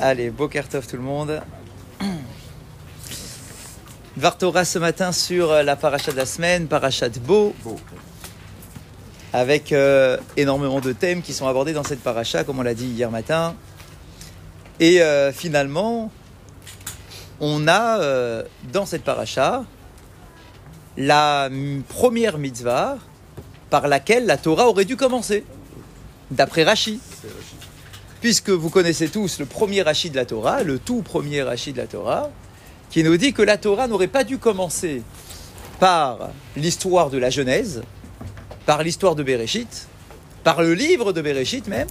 Allez, Bokertov tout le monde. Vartora ce matin sur euh, la paracha de la semaine, paracha de Beau, avec euh, énormément de thèmes qui sont abordés dans cette paracha, comme on l'a dit hier matin. Et euh, finalement, on a euh, dans cette paracha la première mitzvah par laquelle la Torah aurait dû commencer, d'après Rashi. Puisque vous connaissez tous le premier Rashi de la Torah, le tout premier Rashi de la Torah, qui nous dit que la Torah n'aurait pas dû commencer par l'histoire de la Genèse, par l'histoire de Bereshit, par le livre de Bereshit même,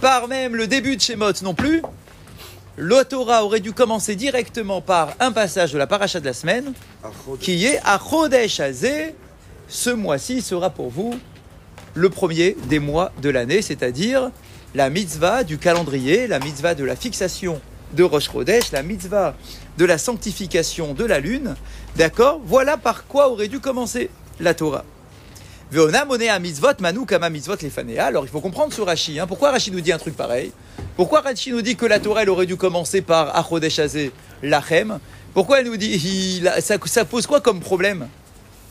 par même le début de Shemot non plus. La Torah aurait dû commencer directement par un passage de la paracha de la semaine, qui est à. Ce mois-ci sera pour vous le premier des mois de l'année, c'est-à-dire la mitzvah du calendrier, la mitzvah de la fixation de Rosh Chodesh, la mitzvah de la sanctification de la lune. D'accord Voilà par quoi aurait dû commencer la Torah. Veona moné mitzvot manu kama mitzvot lefanea. Alors il faut comprendre ce Rashi. hein. Pourquoi Rashi nous dit un truc pareil? Pourquoi Rashi nous dit que la Torah aurait dû commencer par Achodesh Hazé, Lachem? Pourquoi elle nous dit ça, ça pose quoi comme problème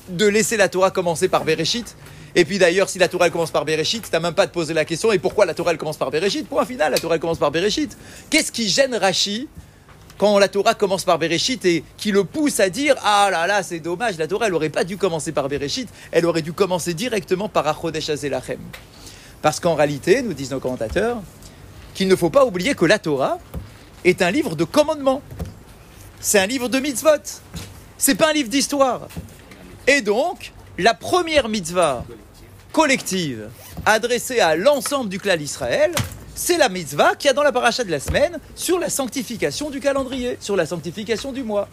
de laisser la Torah commencer par Bereshit? Et puis d'ailleurs, si la Torah commence par Bereshit, t'as même pas de poser la question et pourquoi la Torah commence par Bereshit? Point final, la Torah commence par Bereshit. Qu'est-ce qui gêne Rashi quand la Torah commence par Bereshit et qui le pousse à dire Ah là là, c'est dommage, la Torah elle aurait pas dû commencer par Bereshit, elle aurait dû commencer directement par Achodesh Azelachem. Parce qu'en réalité, nous disent nos commentateurs, qu'il ne faut pas oublier que la Torah est un livre de commandements. C'est un livre de mitzvot. C'est pas un livre d'histoire. Et donc, la première mitzvah collective adressée à l'ensemble du clan d'Israël, c'est la mitzvah qu'il y a dans la paracha de la semaine sur la sanctification du calendrier, sur la sanctification du mois.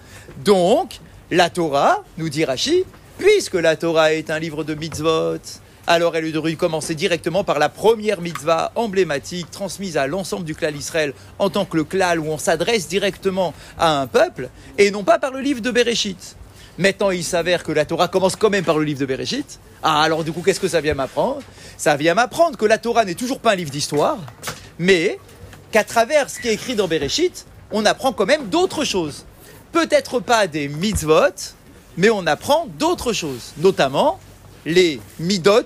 Donc, la Torah, nous dit Rashi, puisque la Torah est un livre de mitzvot, alors elle aurait dû commencer directement par la première mitzvah emblématique transmise à l'ensemble du clan d'Israël en tant que le clan où on s'adresse directement à un peuple, et non pas par le livre de Bereshit. Maintenant, il s'avère que la Torah commence quand même par le livre de Bereshit. Ah, alors du coup, qu'est-ce que ça vient m'apprendre? Ça vient m'apprendre que la Torah n'est toujours pas un livre d'histoire, mais qu'à travers ce qui est écrit dans Bereshit, on apprend quand même d'autres choses. Peut-être pas des mitzvot, mais on apprend d'autres choses, notamment les midot,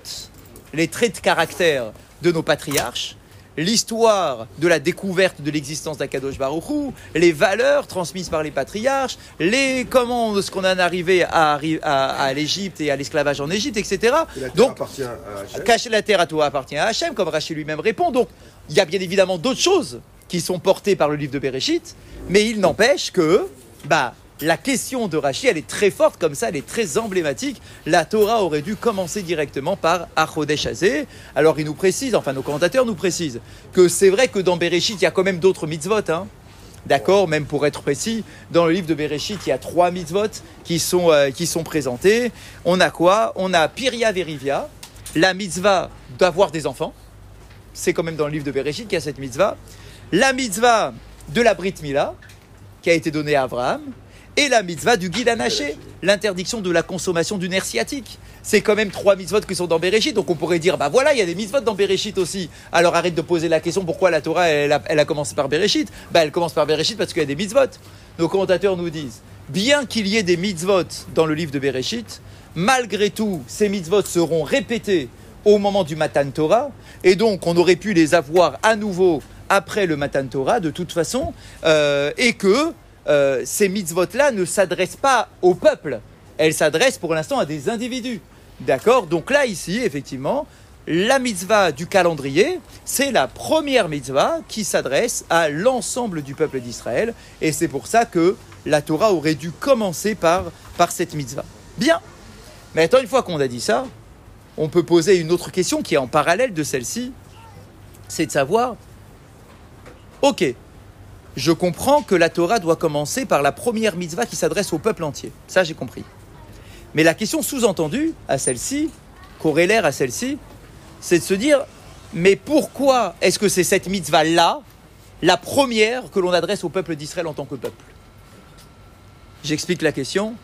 les traits de caractère de nos patriarches, l'histoire de la découverte de l'existence d'Akadosh Baruch Hu, les valeurs transmises par les patriarches, les comment ce qu'on en est arrivé à, arri- à, à l'Égypte et à l'esclavage en Égypte, etc. Et la terre Donc, appartient à Hachem. cacher la terre à toi appartient à Hachem, comme Rachid lui-même répond. Donc, il y a bien évidemment d'autres choses qui sont portées par le livre de Bereshit, mais il n'empêche que, bah, la question de Rachid, elle est très forte comme ça, elle est très emblématique. La Torah aurait dû commencer directement par Achodesh Hazé. Alors, il nous précise, enfin, nos commentateurs nous précisent que c'est vrai que dans Bereshit, il y a quand même d'autres mitzvot, hein. D'accord, même pour être précis, dans le livre de Bereshit, il y a trois mitzvot qui sont, euh, présentés. On a quoi? On a Piria Verivia, la mitzvah d'avoir des enfants. C'est quand même dans le livre de Bereshit qu'il y a cette mitzvah. La mitzvah de la Brit Mila, qui a été donnée à Abraham. Et la mitzvah du guide anaché, l'interdiction de la consommation du nerf sciatique. C'est quand même trois mitzvot qui sont dans Bereshit, donc on pourrait dire, bah voilà, il y a des mitzvot dans Bereshit aussi. Alors arrête de poser la question pourquoi la Torah, elle a, commencé par Bereshit? Bah elle commence par Bereshit parce qu'il y a des mitzvot. Nos commentateurs nous disent, bien qu'il y ait des mitzvot dans le livre de Bereshit, malgré tout, ces mitzvot seront répétés au moment du Matan Torah, et donc on aurait pu les avoir à nouveau après le Matan Torah, de toute façon, euh, et que euh, ces mitzvot-là ne s'adressent pas au peuple, elles s'adressent pour l'instant à des individus. D'accord Donc là, ici, effectivement, la mitzvah du calendrier, c'est la première mitzvah qui s'adresse à l'ensemble du peuple d'Israël, et c'est pour ça que la Torah aurait dû commencer par, par cette mitzvah. Bien Mais attends, une fois qu'on a dit ça, on peut poser une autre question qui est en parallèle de celle-ci, c'est de savoir, ok, je comprends que la Torah doit commencer par la première mitzvah qui s'adresse au peuple entier. Ça, j'ai compris. Mais la question sous-entendue à celle-ci, corrélaire à celle-ci, c'est de se dire, mais pourquoi est-ce que c'est cette mitzvah-là, la première que l'on adresse au peuple d'Israël en tant que peuple? J'explique la question.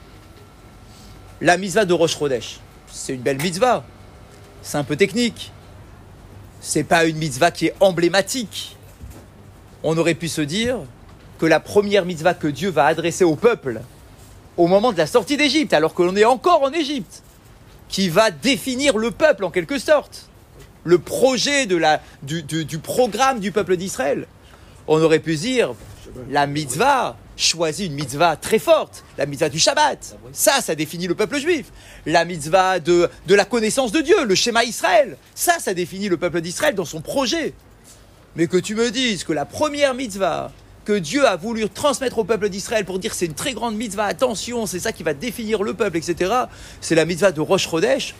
La mitzvah de Rosh Chodesh, c'est une belle mitzvah. C'est un peu technique. C'est pas une mitzvah qui est emblématique. On aurait pu se dire que la première mitzvah que Dieu va adresser au peuple au moment de la sortie d'Égypte, alors que l'on est encore en Égypte, qui va définir le peuple en quelque sorte, le projet du programme du peuple d'Israël. On aurait pu dire, la mitzvah choisit une mitzvah très forte, la mitzvah du Shabbat. Ça, ça définit le peuple juif. La mitzvah de, de la connaissance de Dieu, le schéma Israël. Ça, ça définit le peuple d'Israël dans son projet. Mais que tu me dises que la première mitzvah que Dieu a voulu transmettre au peuple d'Israël pour dire c'est une très grande mitzvah, attention, c'est ça qui va définir le peuple, etc., c'est la mitzvah de Rosh Chodesh.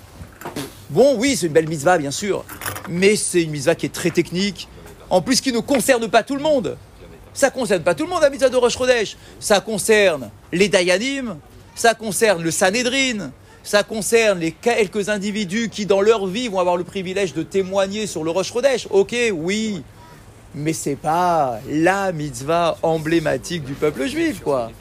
Bon, oui, c'est une belle mitzvah, bien sûr, mais c'est une mitzvah qui est très technique, en plus qui ne concerne pas tout le monde. Ça concerne pas tout le monde, la mitzvah de Rosh Chodesh. Ça concerne les Dayanim, ça concerne le Sanhedrin, ça concerne les quelques individus qui, dans leur vie, vont avoir le privilège de témoigner sur le Rosh Chodesh. Ok, oui, mais c'est pas la mitzvah emblématique du peuple juif, quoi.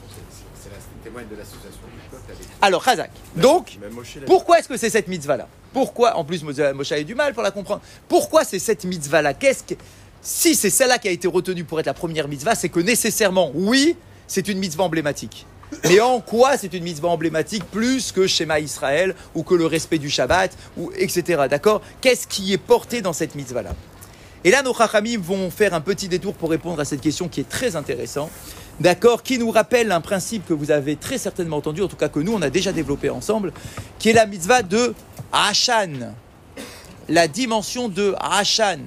C'est la témoigne de l'association du peuple avec Alors, Razak, donc, pourquoi est-ce que c'est cette mitzvah-là? Pourquoi, en plus, Moshe a eu du mal pour la comprendre. Pourquoi c'est cette mitzvah-là? Qu'est-ce que, si c'est celle-là qui a été retenue pour être la première mitzvah, c'est que nécessairement, oui, c'est une mitzvah emblématique. Mais en quoi c'est une mitzvah emblématique plus que Shema Israël ou que le respect du Shabbat ou etc. D'accord? Qu'est-ce qui est porté dans cette mitzvah-là? Et là, nos chachamim vont faire un petit détour pour répondre à cette question qui est très intéressante. D'accord Qui nous rappelle un principe que vous avez très certainement entendu, en tout cas que nous, on a déjà développé ensemble, qui est la mitzvah de Hashan. La dimension de Hashan.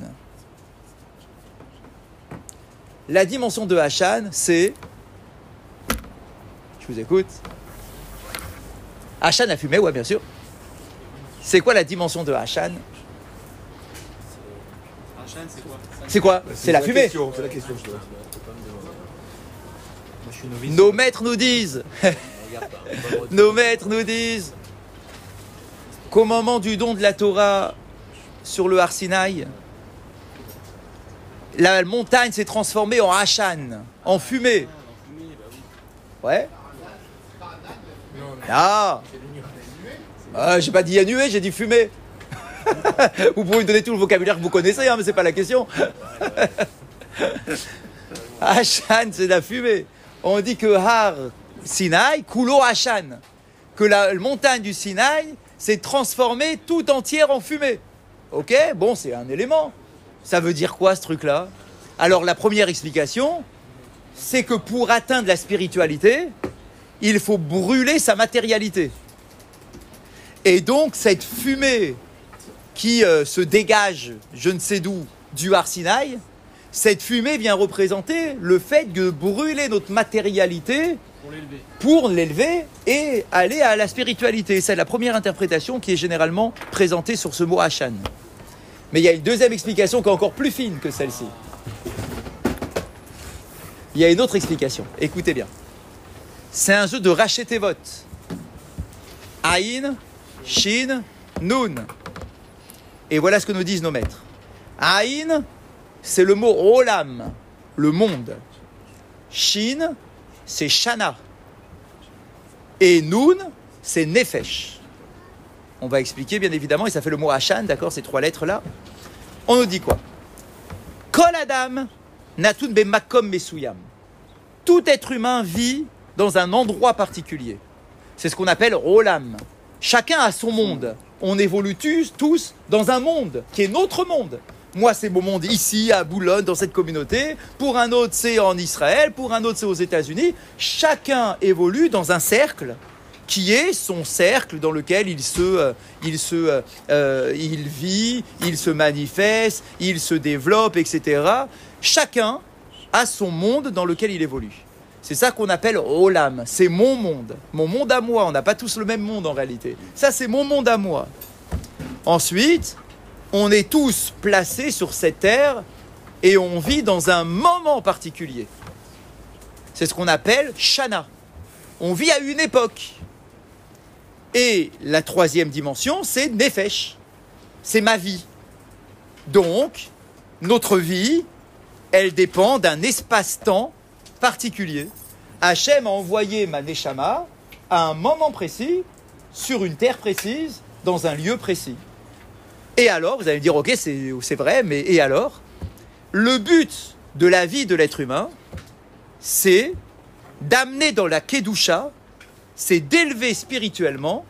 La dimension de Hashan, c'est. Je vous écoute. Hashan a fumé, ouais, bien sûr. C'est quoi la dimension de Hachan, c'est quoi C'est quoi C'est la fumée. C'est la question, je te Moi, je suis novice. Nos maîtres nous disent, nos maîtres nous disent qu'au moment du don de la Torah sur le Har Sinaï, la montagne s'est transformée en Hashan, en fumée. Ouais Ah Ah, J'ai pas dit annué, j'ai dit fumée. vous pouvez me donner tout le vocabulaire que vous connaissez, hein, mais c'est pas la question. Hashan, c'est la fumée. On dit que Har Sinaï, Kulo Hashan, que la montagne du Sinaï s'est transformée tout entière en fumée. Ok Bon, c'est un élément. Ça veut dire quoi ce truc-là? Alors la première explication, c'est que pour atteindre la spiritualité, il faut brûler sa matérialité. Et donc cette fumée qui euh, se dégage, je ne sais d'où, du Har Sinaï, cette fumée vient représenter le fait de brûler notre matérialité Pour l'élever. et aller à la spiritualité. C'est la première interprétation qui est généralement présentée sur ce mot Hashan. Mais il y a une deuxième explication qui est encore plus fine que celle-ci. Il y a une autre explication. Écoutez bien. C'est un jeu de racheter vote. Aïn, Shin, Nun. Et voilà ce que nous disent nos maîtres. Aïn, c'est le mot Olam, le monde. Shin, c'est Shana. Et Nun, c'est Nefesh. On va expliquer bien évidemment, et ça fait le mot Hashan, d'accord, ces trois lettres-là. On nous dit quoi? Kol Adam, Natun be Makom Mesuyam. Tout être humain vit dans un endroit particulier. C'est ce qu'on appelle Olam. Chacun a son monde. On évolue tous, tous dans un monde qui est notre monde. Moi, c'est mon monde ici, à Boulogne, dans cette communauté. Pour un autre, c'est en Israël. Pour un autre, c'est aux États-Unis. Chacun évolue dans un cercle qui est son cercle dans lequel il se, euh, il se, euh, euh, il vit, il se manifeste, il se développe, etc. Chacun a son monde dans lequel il évolue. C'est ça qu'on appelle Olam. C'est mon monde. Mon monde à moi. On n'a pas tous le même monde en réalité. Ça, c'est mon monde à moi. Ensuite, on est tous placés sur cette terre et on vit dans un moment particulier. C'est ce qu'on appelle Shana. On vit à une époque. Et la troisième dimension, c'est Nefesh. C'est ma vie. Donc, notre vie, elle dépend d'un espace-temps particulier. Hachem a envoyé ma Neshama à un moment précis, sur une terre précise, dans un lieu précis. Et alors, vous allez me dire, ok, c'est c'est vrai, mais et alors? Le but de la vie de l'être humain, c'est d'amener dans la Kedusha, c'est d'élever spirituellement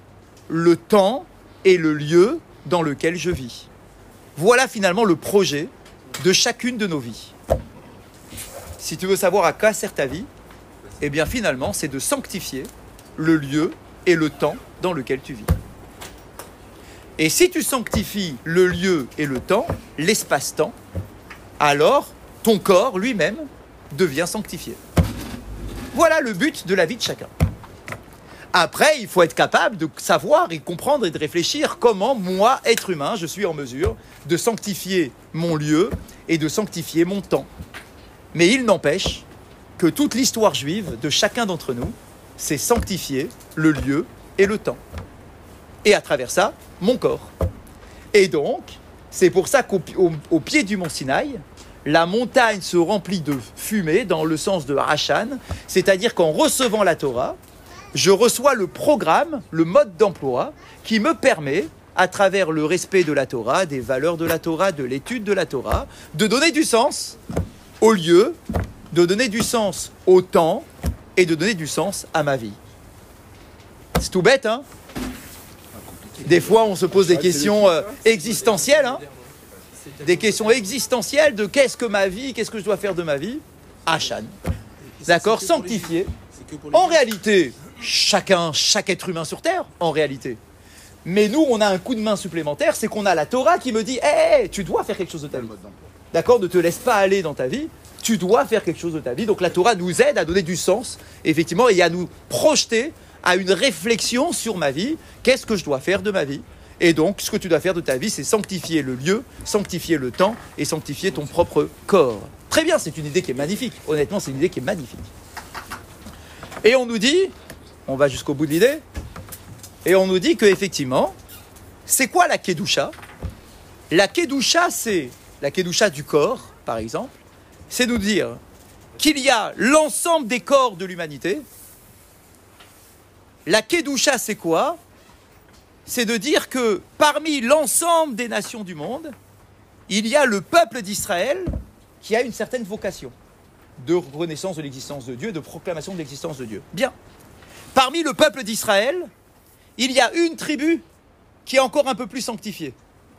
le temps et le lieu dans lequel je vis. Voilà finalement le projet de chacune de nos vies. Si tu veux savoir à quoi sert ta vie, eh bien finalement c'est de sanctifier le lieu et le temps dans lequel tu vis. Et si tu sanctifies le lieu et le temps, l'espace-temps, alors ton corps lui-même devient sanctifié. Voilà le but de la vie de chacun. Après, il faut être capable de savoir et comprendre et de réfléchir comment moi, être humain, je suis en mesure de sanctifier mon lieu et de sanctifier mon temps. Mais il n'empêche que toute l'histoire juive de chacun d'entre nous, c'est sanctifier le lieu et le temps. Et à travers ça, mon corps. Et donc, c'est pour ça qu'au au- au pied du mont Sinaï, la montagne se remplit de fumée dans le sens de Hashan, c'est-à-dire qu'en recevant la Torah, je reçois le programme, le mode d'emploi qui me permet, à travers le respect de la Torah, des valeurs de la Torah, de l'étude de la Torah, de donner du sens au lieu, de donner du sens au temps et de donner du sens à ma vie. C'est tout bête, hein? Des fois, on se pose des questions euh, existentielles, hein Des questions existentielles de qu'est-ce que ma vie, qu'est-ce que je dois faire de ma vie Hachan. D'accord? Sanctifié. En réalité, chacun, chaque être humain sur Terre, en réalité. Mais nous, on a un coup de main supplémentaire, c'est qu'on a la Torah qui me dit Hé, hey, tu dois faire quelque chose de ta vie. D'accord Ne te laisse pas aller dans ta vie. Tu dois faire quelque chose de ta vie. Donc la Torah nous aide à donner du sens, effectivement, et à nous projeter à une réflexion sur ma vie. Qu'est-ce que je dois faire de ma vie? Et donc, ce que tu dois faire de ta vie, c'est sanctifier le lieu, sanctifier le temps et sanctifier ton propre corps. Très bien, c'est une idée qui est magnifique. Honnêtement, c'est une idée qui est magnifique. Et on nous dit, on va jusqu'au bout de l'idée, et on nous dit que effectivement, c'est quoi la kedusha? La kedusha, c'est la kedusha du corps, par exemple, c'est nous dire qu'il y a l'ensemble des corps de l'humanité. La kedusha, c'est quoi? C'est de dire que parmi l'ensemble des nations du monde, il y a le peuple d'Israël qui a une certaine vocation de reconnaissance de l'existence de Dieu, de proclamation de l'existence de Dieu. Bien. Parmi le peuple d'Israël, il y a une tribu qui est encore un peu plus sanctifiée.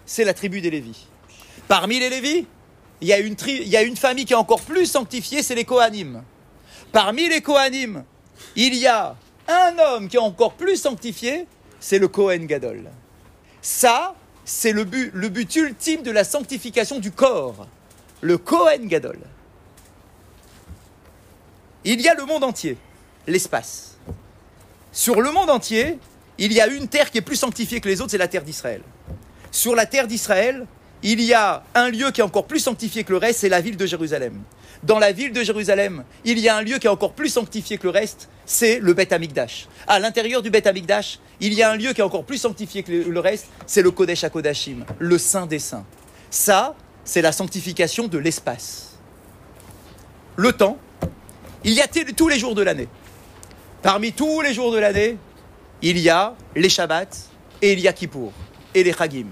C'est la tribu des Lévis. Parmi les Lévis, il y, a une famille qui est encore plus sanctifiée, c'est les Kohanim. Parmi les Kohanim, il y a un homme qui est encore plus sanctifié, c'est le Kohen Gadol. Ça, c'est le but, le but ultime de la sanctification du corps. Le Kohen Gadol. Il y a le monde entier, l'espace. Sur le monde entier, il y a une terre qui est plus sanctifiée que les autres, c'est la terre d'Israël. Sur la terre d'Israël, il y a un lieu qui est encore plus sanctifié que le reste, c'est la ville de Jérusalem. Dans la ville de Jérusalem, il y a un lieu qui est encore plus sanctifié que le reste, c'est le Beth Amikdash. À l'intérieur du Beth Amikdash, il y a un lieu qui est encore plus sanctifié que le- reste, c'est le Kodesh HaKodashim, le Saint des Saints. Ça, c'est la sanctification de l'espace. Le temps, il y a tous les jours de l'année. Parmi tous les jours de l'année, il y a les Shabbats et il y a Kippour et les Chagim.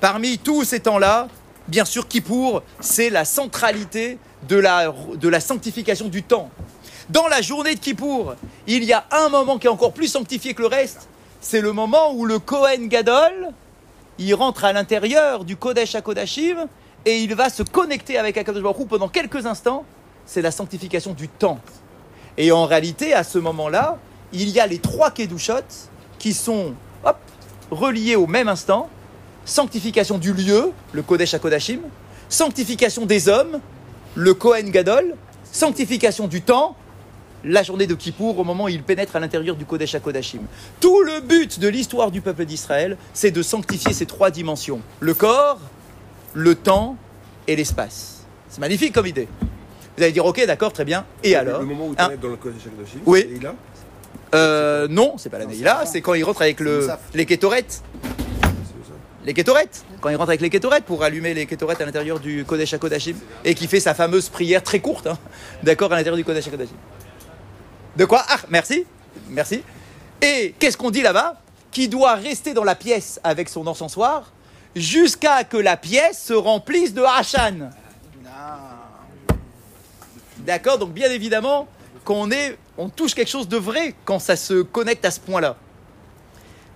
Parmi tous ces temps-là, bien sûr, Kippour, c'est la centralité de la, de la sanctification du temps. Dans la journée de Kippour, il y a un moment qui est encore plus sanctifié que le reste. C'est le moment où le Kohen Gadol, il rentre à l'intérieur du Kodesh HaKodashim et il va se connecter avec Akadosh Baruch pendant quelques instants. C'est la sanctification du temps. Et en réalité, à ce moment-là, il y a les trois Kedushot qui sont hop, reliés au même instant. Sanctification du lieu, le Kodesh HaKodashim. Sanctification des hommes, le Kohen Gadol. Sanctification du temps, la journée de Kippour, au moment où il pénètre à l'intérieur du Kodesh HaKodashim. Tout le but de l'histoire du peuple d'Israël, c'est de sanctifier ces trois dimensions. Le corps, le temps et l'espace. C'est magnifique comme idée. Vous allez dire, ok, d'accord, très bien. Et alors Le moment où tu Hein dans le chaque dossier, Oui. et là, Euh, non, c'est pas la Neila, c'est quand il rentre avec le, les kétorettes. Les kétorettes. Quand il rentre avec les kétorettes pour allumer les kétorettes à l'intérieur du Kodesh HaKodashim et qui fait sa fameuse prière très courte, hein, d'accord, à l'intérieur du Kodesh HaKodashim. De quoi? Ah, merci, merci. Et qu'est-ce qu'on dit là-bas? Qui doit rester dans la pièce avec son encensoir jusqu'à que la pièce se remplisse de Hachan. D'accord Donc bien évidemment qu'on est, on touche quelque chose de vrai quand ça se connecte à ce point-là.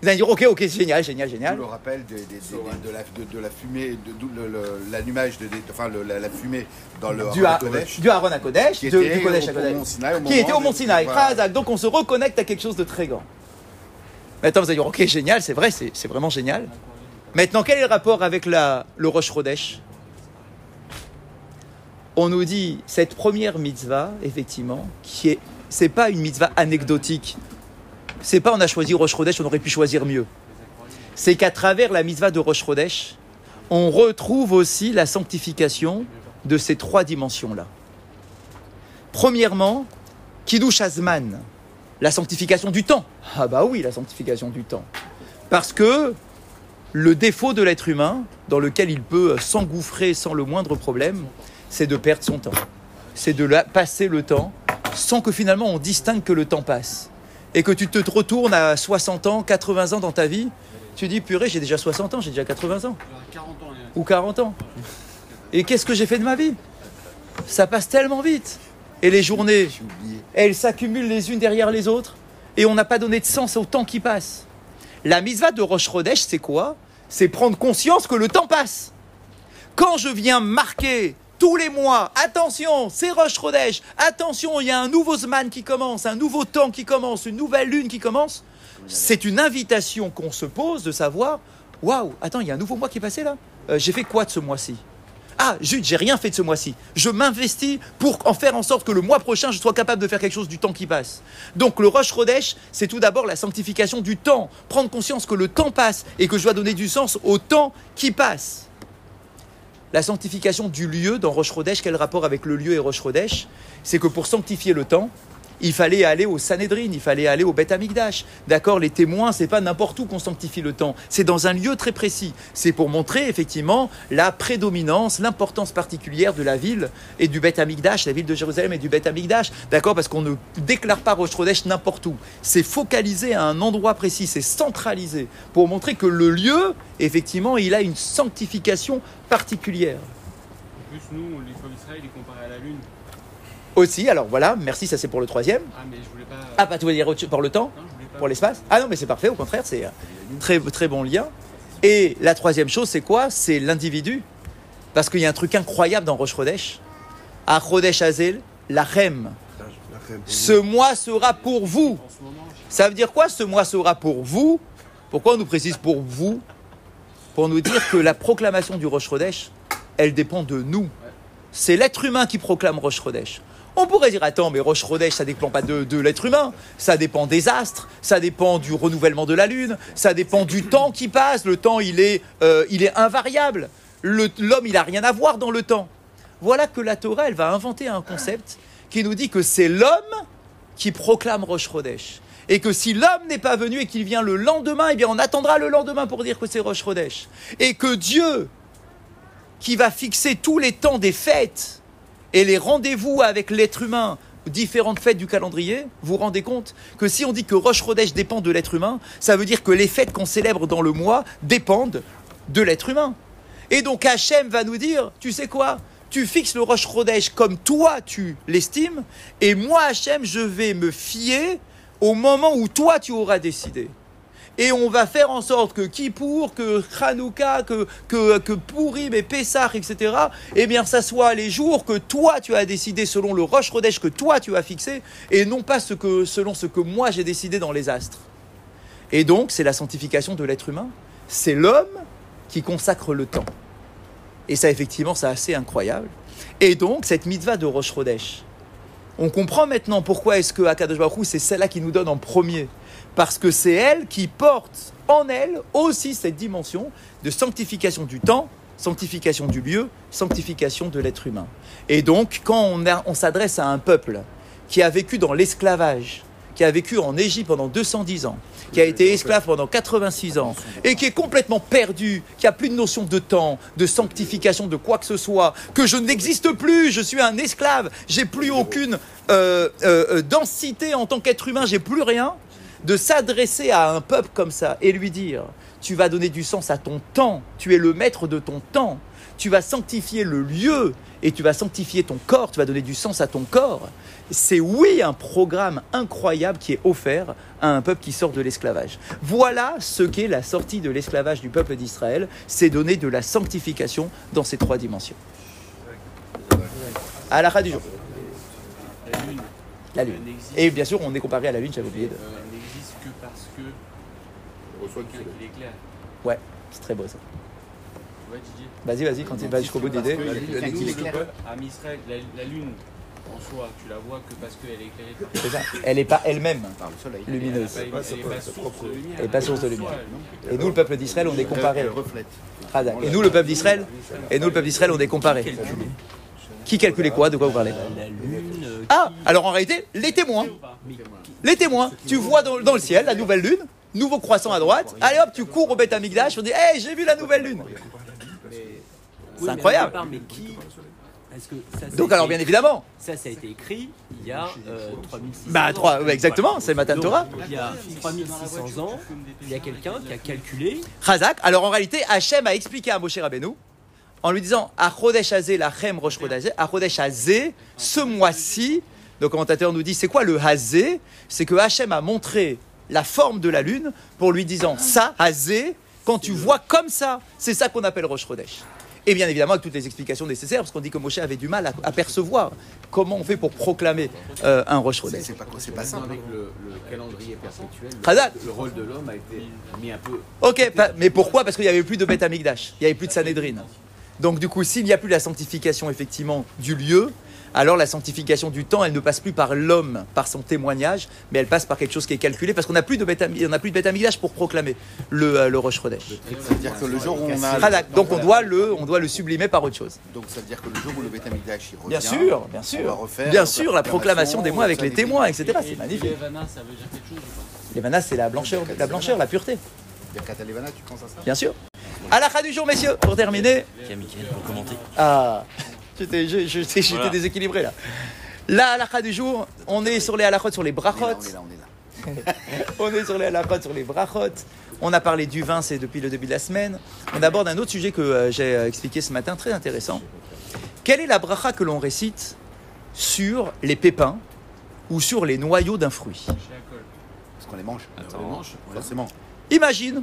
Vous allez dire, ok, ok, c'est génial, génial, génial. Le rappel des- des- de, la, de, de la fumée, de, l'allumage de, enfin le- la, la fumée dans le Du, Haron Har- Kodesh, du Aaron à Kodesh, qui de- était du Kodesh au- à Kodesh. au Mont Sinaï, au qui était au Mont Sinaï. voilà. Donc on se reconnecte à quelque chose de très grand. Maintenant vous allez dire, ok, génial, c'est vrai, c'est vraiment génial. Maintenant, quel est le rapport avec la, le Rosh Chodesh On nous dit, cette première mitzvah, effectivement, qui est, c'est pas une mitzvah anecdotique. C'est pas on a choisi Rosh Chodesh, on aurait pu choisir mieux. C'est qu'à travers la mitzvah de Rosh Chodesh, on retrouve aussi la sanctification de ces trois dimensions-là. Premièrement, Kiddush Azman, la sanctification du temps. Ah bah oui, la sanctification du temps. Parce que le défaut de l'être humain, dans lequel il peut s'engouffrer sans le moindre problème, c'est de perdre son temps. C'est de passer le temps sans que finalement on distingue que le temps passe. Et que tu te retournes à 60 ans, 80 ans dans ta vie, tu dis purée, j'ai déjà 60 ans, j'ai déjà 80 ans. Ou 40 ans. Et qu'est-ce que j'ai fait de ma vie? Ça passe tellement vite. Et les journées, elles s'accumulent les unes derrière les autres et on n'a pas donné de sens au temps qui passe. La mitzvah de Rosh Chodesh, c'est quoi? C'est prendre conscience que le temps passe. Quand je viens marquer tous les mois, attention, c'est Rosh Chodesh, attention, il y a un nouveau Zman qui commence, un nouveau temps qui commence, une nouvelle lune qui commence, c'est une invitation qu'on se pose de savoir, waouh, attends, il y a un nouveau mois qui est passé là? Euh, J'ai fait quoi de ce mois-ci? Ah, zut, j'ai rien fait de ce mois-ci. Je m'investis pour en faire en sorte que le mois prochain, je sois capable de faire quelque chose du temps qui passe. Donc le Rosh Chodesh, c'est tout d'abord la sanctification du temps. Prendre conscience que le temps passe et que je dois donner du sens au temps qui passe. La sanctification du lieu dans Rosh Chodesh, quel rapport avec le lieu et Rosh Chodesh C'est que pour sanctifier le temps, il fallait aller au Sanhedrin, il fallait aller au Beth Amikdash. D'accord, les témoins, c'est pas n'importe où qu'on sanctifie le temps, c'est dans un lieu très précis. C'est pour montrer effectivement la prédominance, l'importance particulière de la ville et du Beth Amikdash, la ville de Jérusalem et du Beth Amikdash. D'accord, parce qu'on ne déclare pas Rosh n'importe où. C'est focalisé à un endroit précis, c'est centralisé pour montrer que le lieu, effectivement, il a une sanctification particulière. En plus, nous, l'école d'Israël est comparé à la Lune. Aussi, alors voilà, merci, ça c'est pour le troisième. Ah, mais je voulais pas. Ah, pas tu veux dire pour le temps Non, je voulais pas. Pour l'espace Ah non, mais c'est parfait, au contraire, c'est un très, très bon lien. Et la troisième chose, c'est quoi? C'est l'individu. Parce qu'il y a un truc incroyable dans Rosh Chodesh. À Chodesh Hazel, la Chem. Ce mois sera pour vous. Ça veut dire quoi Ce mois sera pour vous? Pourquoi on nous précise pour vous? Pour nous dire que la proclamation du Rosh Chodesh, elle dépend de nous. C'est l'être humain qui proclame Rosh Chodesh. On pourrait dire, attends, mais Rosh Chodesh, ça dépend pas de, l'être humain, ça dépend des astres, ça dépend du renouvellement de la lune, ça dépend du temps qui passe. Le temps, il est, euh, il est invariable. Le- L'homme, il a rien à voir dans le temps. Voilà que la Torah, elle va inventer un concept qui nous dit que c'est l'homme qui proclame Rosh Chodesh. Et que si l'homme n'est pas venu et qu'il vient le lendemain, eh bien on attendra le lendemain pour dire que c'est Rosh Chodesh. Et que Dieu, qui va fixer tous les temps des fêtes et les rendez-vous avec l'être humain, différentes fêtes du calendrier, vous vous rendez compte que si on dit que Rosh Chodesh dépend de l'être humain, ça veut dire que les fêtes qu'on célèbre dans le mois dépendent de l'être humain. Et donc Hachem va nous dire, tu sais quoi Tu fixes le Rosh Chodesh comme toi tu l'estimes, et moi Hachem, je vais me fier au moment où toi tu auras décidé. Et on va faire en sorte que Kippour, que Hanouka, que, que, que et Pessah, etc., eh bien, ça soit les jours que toi tu as décidé selon le Rosh Chodesh que toi tu as fixé, et non pas ce que, selon ce que moi j'ai décidé dans les astres. Et donc, c'est la sanctification de l'être humain. C'est l'homme qui consacre le temps. Et ça, effectivement, c'est assez incroyable. Et donc, cette mitzvah de Rosh Chodesh, on comprend maintenant pourquoi est-ce que Akadosh Baruch c'est celle-là qui nous donne en premier. Parce que c'est elle qui porte en elle aussi cette dimension de sanctification du temps, sanctification du lieu, sanctification de l'être humain. Et donc, quand on, s'adresse à un peuple qui a vécu dans l'esclavage, qui a vécu en Égypte pendant 210 ans, qui a été esclave pendant 86 ans, et qui est complètement perdu, qui a plus de notion de temps, de sanctification, de quoi que ce soit, que je n'existe plus, je suis un esclave, j'ai plus aucune euh, euh, euh, densité en tant qu'être humain, j'ai plus rien, de s'adresser à un peuple comme ça et lui dire, tu vas donner du sens à ton temps, tu es le maître de ton temps, tu vas sanctifier le lieu et tu vas sanctifier ton corps, tu vas donner du sens à ton corps. C'est oui un programme incroyable qui est offert à un peuple qui sort de l'esclavage. Voilà ce qu'est la sortie de l'esclavage du peuple d'Israël, c'est donner de la sanctification dans ces trois dimensions. À la du jour. La lune. Et bien sûr, on est comparé à la lune, j'avais oublié de... euh, elle n'existe que parce que Ouais, c'est très beau ça. Ouais, Didier. Vas-y, vas-y, quand il va jusqu'au bout de l'idée. Peuple, à Israël, la, la lune, en soi, tu la vois que parce qu'elle est éclairée par C'est ça. Elle n'est pas elle-même lumineuse. Elle n'est pas, elle est pas source de lumière. Elle est pas source de En lumière. soi, elle- Et nous, le peuple d'Israël, on est comparé. Et nous, le peuple d'Israël, et nous, le peuple d'Israël, on est comparé. Qui calculait quoi? De quoi vous parlez? La lune. Ah, alors en réalité, les témoins. Les témoins. Tu vois dans, dans le ciel la nouvelle lune, nouveau croissant à droite. Allez hop, tu cours au Beth Amikdash, on dit Hé, j'ai vu la nouvelle lune. C'est incroyable. Parce que ça, ça Donc alors bien évidemment, Ça, ça a été écrit il y a euh, 3600 bah ans. ouais, exactement, c'est le Donc, Torah. Il y a 3600 ans, il y a quelqu'un qui a calculé. Razak. Alors en réalité, Hachem a expliqué à Moshe Rabbeinu en lui disant Achodesh Hazé, la Chem Rosh Chodesh, Achodesh Hazé, ce mois-ci. Le commentateur nous dit c'est quoi le Hazé C'est que Hachem a montré la forme de la lune pour lui disant ça, Hazé, quand tu vois comme ça, c'est ça qu'on appelle Rosh Chodesh. Et bien évidemment avec toutes les explications nécessaires, parce qu'on dit que Moshe avait du mal à, à percevoir comment on fait pour proclamer euh, un Rosh C'est Chodesh. c'est pas, c'est pas simple. Avec le, le calendrier perpétuel, le, le rôle de l'homme a été mis un peu. Ok, pas- mais pourquoi? Parce qu'il n'y avait plus de Beth Amikdash, il n'y avait plus de Sanhedrin. Donc du coup, s'il n'y a plus la sanctification effectivement du lieu, alors la sanctification du temps, elle ne passe plus par l'homme, par son témoignage, mais elle passe par quelque chose qui est calculé, parce qu'on n'a plus de Ami- on plus de pour proclamer le, euh, le Rosh Chodesh. C'est-à-dire que le jour où on a. Razak. Donc on doit, le, on doit le sublimer par autre chose. Donc ça veut dire que le jour où le Amikdash il revient. Bien sûr, bien on va sûr. refaire Bien sûr, la proclamation des mois avec les témoins, etc. Et- C'est et magnifique. Levana, ça veut dire quelque chose c'est la blancheur, la blancheur, la pureté, bien sûr. À la du jour, messieurs, pour terminer. Il y a Mickaël pour commenter. Ah, j'étais je- je- j'étais Voilà. déséquilibré là. La halakha du jour, on est sur les halakhot, sur les On est là, brachot. on est là, on est là. On est sur les halakhot, sur les brachot. On a parlé du vin, c'est depuis le début de la semaine. On aborde un autre sujet que euh, j'ai euh, expliqué ce matin, très intéressant. Quelle est la bracha que l'on récite sur les pépins ou sur les noyaux d'un fruit? Parce qu'on les mange. On les mange, voilà. Forcément. Imagine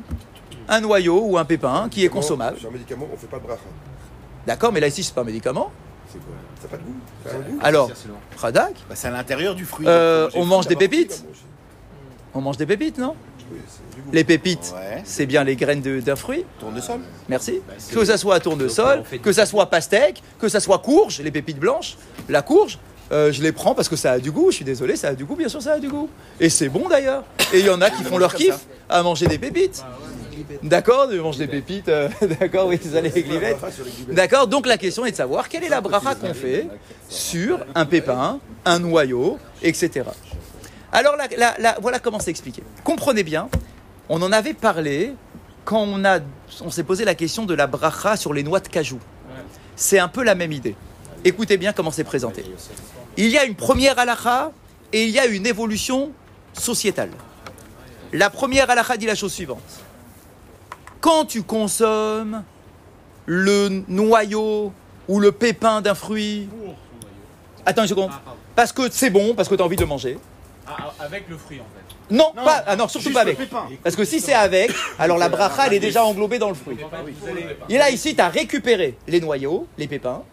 un noyau ou un pépin qui est consommable. Sur un médicament, on fait pas de bracha. D'accord, mais là ici, c'est pas un médicament. C'est quoi Ça n'a pas de goût Ça a un goût Alors, Radak, Bah, c'est à l'intérieur du fruit. Euh, on mange des pépites on mange des pépites, non Oui. Les pépites, Ouais. c'est bien les graines de- d'un fruit. Tournesol. Merci. Bah, Que ça soit tournesol, que ça soit pastèque, que ça soit courge, les pépites blanches. La courge, euh, je les prends parce que ça a du goût. Je suis désolé, ça a du goût, bien sûr, ça a du goût. Et c'est bon d'ailleurs. Et il y en a qui font leur kiff ça. à manger des pépites. D'accord, de manger des pépites. euh, D'accord, oui, ça les glivettes. D'accord, donc la question est de savoir quelle est la bracha qu'on fait sur un pépin, un noyau, etc. Alors là, là- là, voilà comment c'est expliqué. Comprenez bien, on en avait parlé quand on, a, on s'est posé la question de la bracha sur les noix de cajou. C'est un peu la même idée. Écoutez bien comment c'est présenté. Il y a une première halakha et il y a une évolution sociétale. La première halakha dit la chose suivante. Quand tu consommes le noyau ou le pépin d'un fruit, Pour son noyau. attends une seconde, Ah, parce que c'est bon, parce que tu as envie de le manger. Ah, ah, avec le fruit en fait. Non, pas, ah non surtout Juste pas le avec. pépin. Parce que si c'est avec, alors la bracha elle est déjà englobée dans le fruit. Et là ici, tu as récupéré les noyaux, les pépins,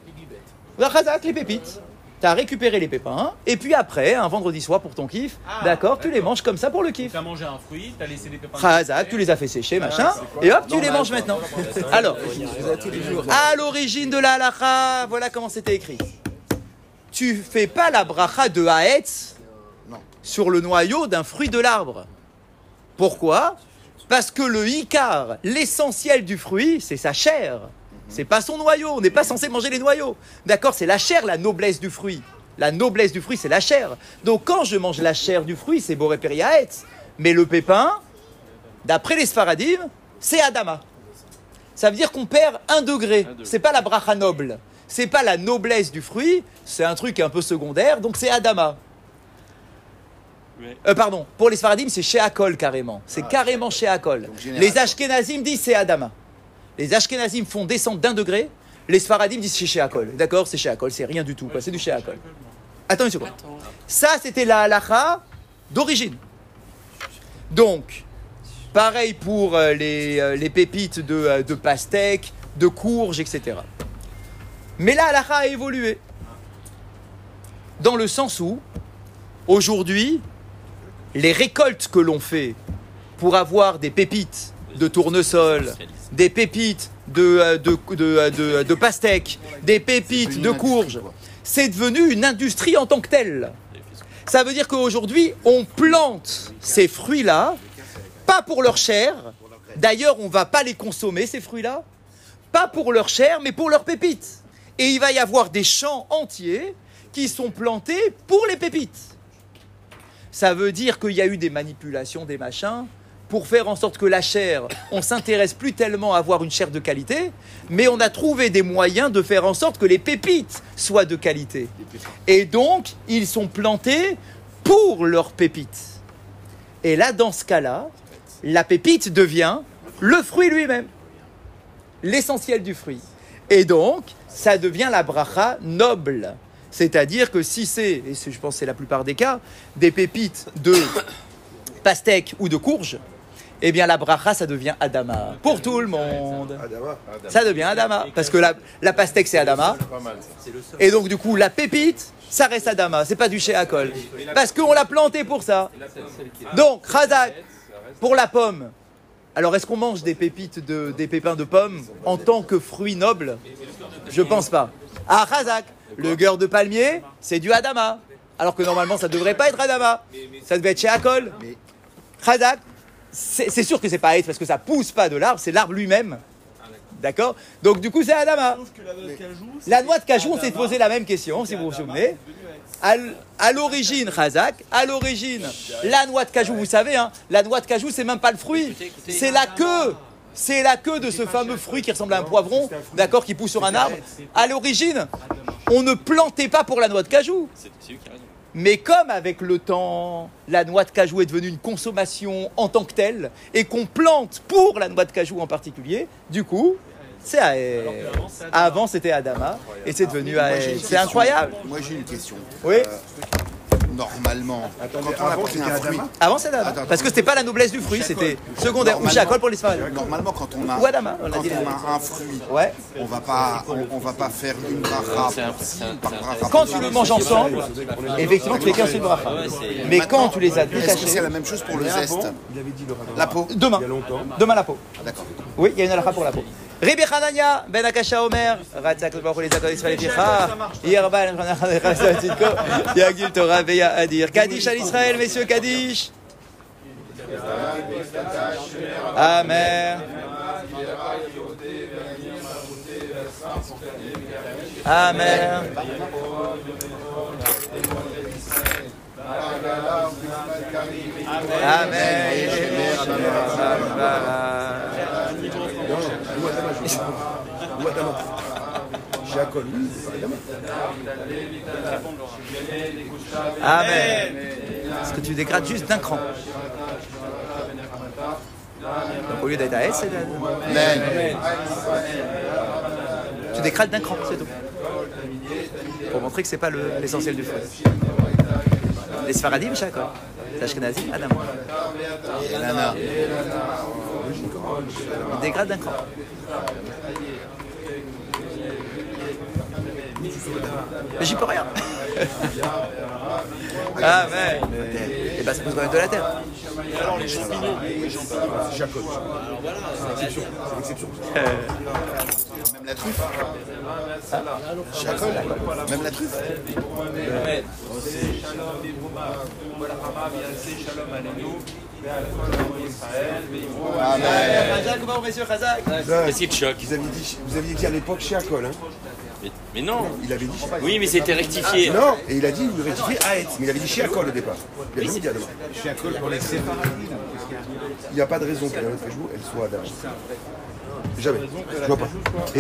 la chazak, les pépites. Tu as récupéré les pépins, et puis après, un vendredi soir pour ton kiff, Ah, d'accord, tu les manges comme ça pour le kiff. T'as mangé un fruit, t'as laissé des pépins. Chazak, tu les as fait sécher, machin, et hop, tu les manges maintenant. Alors, à l'origine de la halakha, voilà comment c'était écrit. Tu fais pas la bracha de Haetz sur le noyau d'un fruit de l'arbre. Pourquoi? Parce que le Icar, l'essentiel du fruit, c'est sa chair. C'est pas son noyau. On n'est pas censé manger les noyaux. D'accord C'est la chair, la noblesse du fruit. La noblesse du fruit, c'est la chair. Donc quand je mange la chair du fruit, c'est Boré. Mais le pépin, d'après les Sfaradim, c'est Adama. Ça veut dire qu'on perd un degré. C'est pas la bracha noble. C'est pas la noblesse du fruit. C'est un truc un peu secondaire. Donc c'est Adama. Euh, pardon, pour les Sfaradim, c'est chez Akol carrément. C'est carrément chez Akol. donc général, Les. Ashkenazim disent c'est Adama. Les Ashkenazim font descendre d'un degré. Les Sfaradim disent c'est chez Akol. D'accord, c'est chez Akol, c'est rien du tout. C'est du chez Akol. Attends une seconde. Ça, c'était la halacha d'origine. Donc, pareil pour euh, les, euh, les pépites de, euh, de pastèque, de courge, etc. Mais la halacha a évolué. Dans le sens où, aujourd'hui, les récoltes que l'on fait pour avoir des pépites de tournesol, des pépites de, euh, euh, de- de pastèque, des pépites de une courge, industrie, quoi. c'est devenu une industrie en tant que telle. Ça veut dire qu'aujourd'hui, on plante ces fruits-là, pas pour leur chair. D'ailleurs, on ne va pas les consommer, ces fruits-là. Pas pour leur chair, mais pour leurs pépites. Et il va y avoir des champs entiers qui sont plantés pour les pépites. Ça veut dire qu'il y a eu des manipulations, des machins, pour faire en sorte que la chair, on s'intéresse plus tellement à avoir une chair de qualité, mais on a trouvé des moyens de faire en sorte que les pépites soient de qualité. Et donc, ils sont plantés pour leurs pépites. Et là, dans ce cas-là, la pépite devient le fruit lui-même, l'essentiel du fruit. Et donc, ça devient la bracha noble. C'est-à-dire que si c'est, et je pense que c'est la plupart des cas, des pépites de pastèque ou de courge, eh bien la bracha, ça devient Adama. Pour tout le monde. Adama. Ça devient Adama. Parce que la, la pastèque, c'est Adama. Et donc, du coup, la pépite, ça reste Adama. C'est pas du chez Akol. Parce qu'on l'a planté pour ça. Donc, Khazak, pour la pomme. Alors, est-ce qu'on mange des pépites, de, des pépins de pommes en tant que fruit noble? Je pense pas. Ah, Khazak, le beurre de palmier, c'est du Adama. Alors que normalement, ça devrait pas être Adama. Ça devait être chez Akol. Khazak, c'est sûr que c'est pas Aït parce que ça pousse pas de l'arbre, c'est l'arbre lui-même. D'accord? Donc, du coup, c'est Adama. La noix de cajou, on s'est posé la même question, si vous vous souvenez. À l'origine, Khazak, à l'origine, la noix de cajou, vous savez, hein, la noix de cajou, c'est même pas le fruit, c'est la queue. C'est la queue de ce fameux fruit qui ressemble à un poivron, d'accord, qui pousse sur un arbre. À l'origine, on ne plantait pas pour la noix de cajou. Mais comme avec le temps, la noix de cajou est devenue une consommation en tant que telle, et qu'on plante pour la noix de cajou en particulier, du coup, c'est Aed. Avant c'était Adama, et c'est devenu j'ai Aed. une C'est incroyable. Moi j'ai une question. Oui. Normalement, Attendez, quand on a avant, pris un fruit, Adama Avant c'était Adama, Attends, parce que c'était pas la noblesse du fruit, c'était secondaire, ou chacol pour les Sfaradim. normalement quand on a, Ou Adama, on a quand dit les on deux. a un fruit, Ouais. on va pas, on, on va pas faire une bracha Quand tu le manges ensemble, effectivement, tu fais qu'un seul bracha. Mais quand tu les as Est-ce que c'est détachés, la même chose pour le zeste avant, il avait dit le rabbin. La peau demain, Il y a longtemps. demain la peau. D'accord. Oui, il y a une halakha pour la peau. Ribi Hanania, Ben Akasha Omer, Ratzak Baruch les Zakot Israël Picha, Yerban Yagil Torah Veya Adir. Kaddish à l'Israël, messieurs, Kaddish. Amen. Amen. Amen Adama, je dis. Nous, Adama. Chez Akol, oui, c'est Adama. Amen. Est-ce que tu dégrades juste d'un cran? Donc au lieu d'être à S, c'est de- Amen. tu dégrades d'un cran, c'est tout. Pour montrer que c'est pas le- l'essentiel du fruit. Les Sfaradim, chacun. Les Ashkenazim, Adam. Nana. Il dégrade d'un cran. Mais j'y peux rien. Amen. Et bah ça pose quand même de la terre. C'est chez Akol. C'est l'exception. C'est l'exception. Même la truffe Chez Akol Même la truffe Chazak. Qu'est-ce qui te choque Vous aviez dit, vous aviez dit à l'époque chez Akol, hein mais, mais non Il avait dit. Oui, mais c'était rectifié. Non, et il a dit, vous rectifiez Aet. Mais il avait dit chez Akol au départ. Il dit pour les Il n'y a pas de raison que la cajou, elle soit Adama. Jamais. Je vois pas. Et